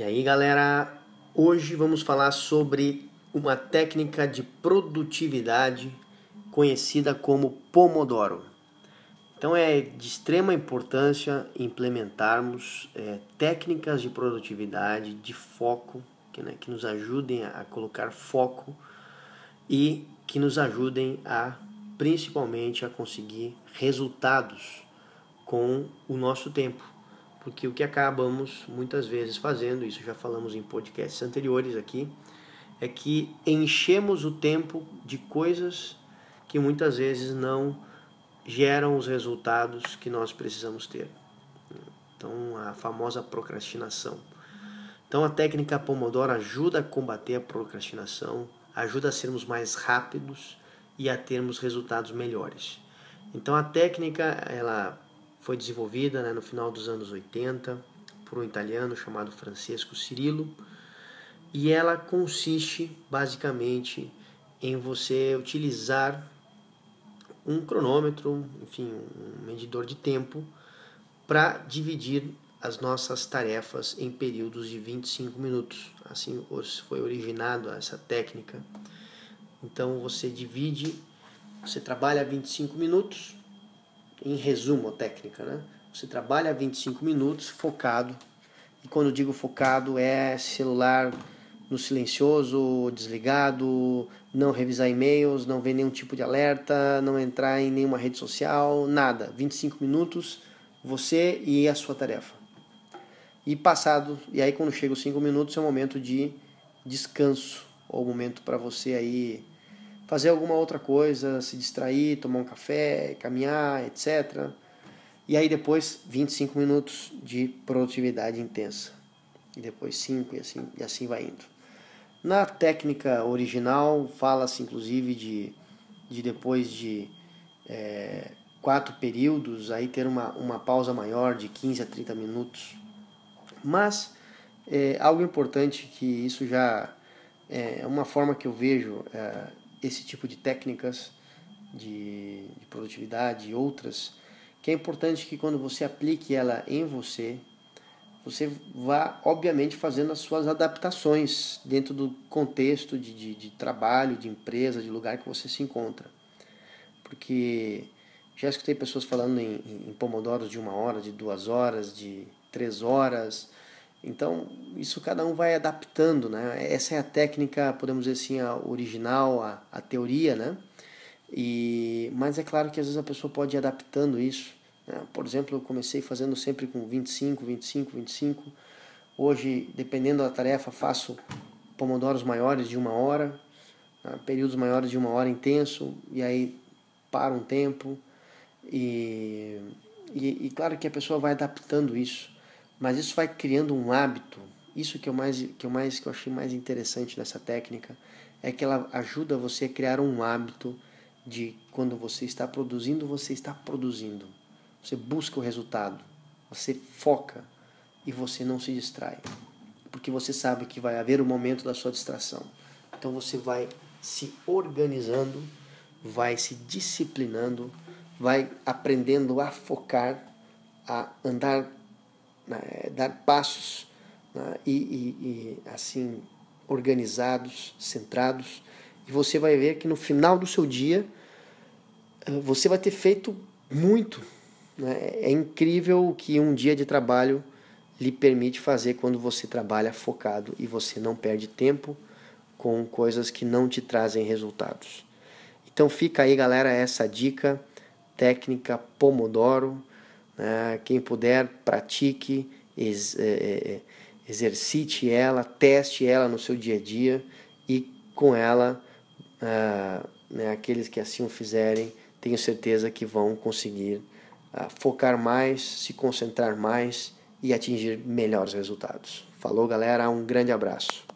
E aí, galera, hoje vamos falar sobre uma técnica de produtividade conhecida como Pomodoro. Então é de extrema importância implementarmos é, técnicas de produtividade, de foco, que, né, que nos ajudem a colocar foco e que nos ajudem a principalmente a conseguir resultados com o nosso tempo porque o que acabamos muitas vezes fazendo, isso já falamos em podcasts anteriores aqui, é que enchemos o tempo de coisas que muitas vezes não geram os resultados que nós precisamos ter. Então, a famosa procrastinação. Então, a técnica Pomodoro ajuda a combater a procrastinação, ajuda a sermos mais rápidos e a termos resultados melhores. Então, a técnica, ela foi desenvolvida né, no final dos anos 80 por um italiano chamado Francesco Cirillo e ela consiste basicamente em você utilizar um cronômetro, enfim, um medidor de tempo para dividir as nossas tarefas em períodos de 25 minutos. Assim foi originado essa técnica. Então você divide, você trabalha 25 minutos em resumo a técnica, né? Você trabalha 25 minutos focado. E quando digo focado é celular no silencioso, desligado, não revisar e-mails, não ver nenhum tipo de alerta, não entrar em nenhuma rede social, nada. 25 minutos você e a sua tarefa. E passado, e aí quando chega os 5 minutos é o momento de descanso, ou momento para você aí fazer alguma outra coisa, se distrair, tomar um café, caminhar, etc. E aí depois 25 minutos de produtividade intensa. E depois 5 e assim, e assim vai indo. Na técnica original fala-se inclusive de, de depois de é, quatro períodos aí ter uma, uma pausa maior de 15 a 30 minutos. Mas é, algo importante que isso já é uma forma que eu vejo é, esse tipo de técnicas de, de produtividade e outras, que é importante que quando você aplique ela em você, você vá, obviamente, fazendo as suas adaptações dentro do contexto de, de, de, trabalho, de empresa, de lugar que você se encontra. Porque já escutei pessoas falando em, em pomodoros de uma hora, de duas horas, de três horas, então, isso cada um vai adaptando, né? Essa é a técnica, podemos dizer assim, a original, a, a teoria, né? E, mas é claro que às vezes a pessoa pode ir adaptando isso. Né? Por exemplo, eu comecei fazendo sempre com 25, 25, 25. Hoje, dependendo da tarefa, faço pomodoros maiores de uma hora, né? períodos maiores de uma hora intenso, e aí para um tempo. E, e, e claro que a pessoa vai adaptando isso. Mas isso vai criando um hábito. Isso que eu mais que eu mais que eu achei mais interessante nessa técnica é que ela ajuda você a criar um hábito de quando você está produzindo, você está produzindo. Você busca o resultado. Você foca e você não se distrai. Porque você sabe que vai haver o um momento da sua distração. Então você vai se organizando, vai se disciplinando, vai aprendendo a focar, a andar né, dar passos né, e, e, e, assim organizados, centrados, e você vai ver que no final do seu dia eh, você vai ter feito muito. Né? É incrível o que um dia de trabalho lhe permite fazer quando você trabalha focado e você não perde tempo com coisas que não te trazem resultados. Então fica aí, galera, essa dica técnica Pomodoro né? Quem puder, pratique, ex, é, é, é, exercite ela, teste ela no seu dia a dia e com ela, ah, né, aqueles que assim o fizerem, tenho certeza que vão conseguir ah, focar mais, se concentrar mais e atingir melhores resultados. Falou, galera, um grande abraço.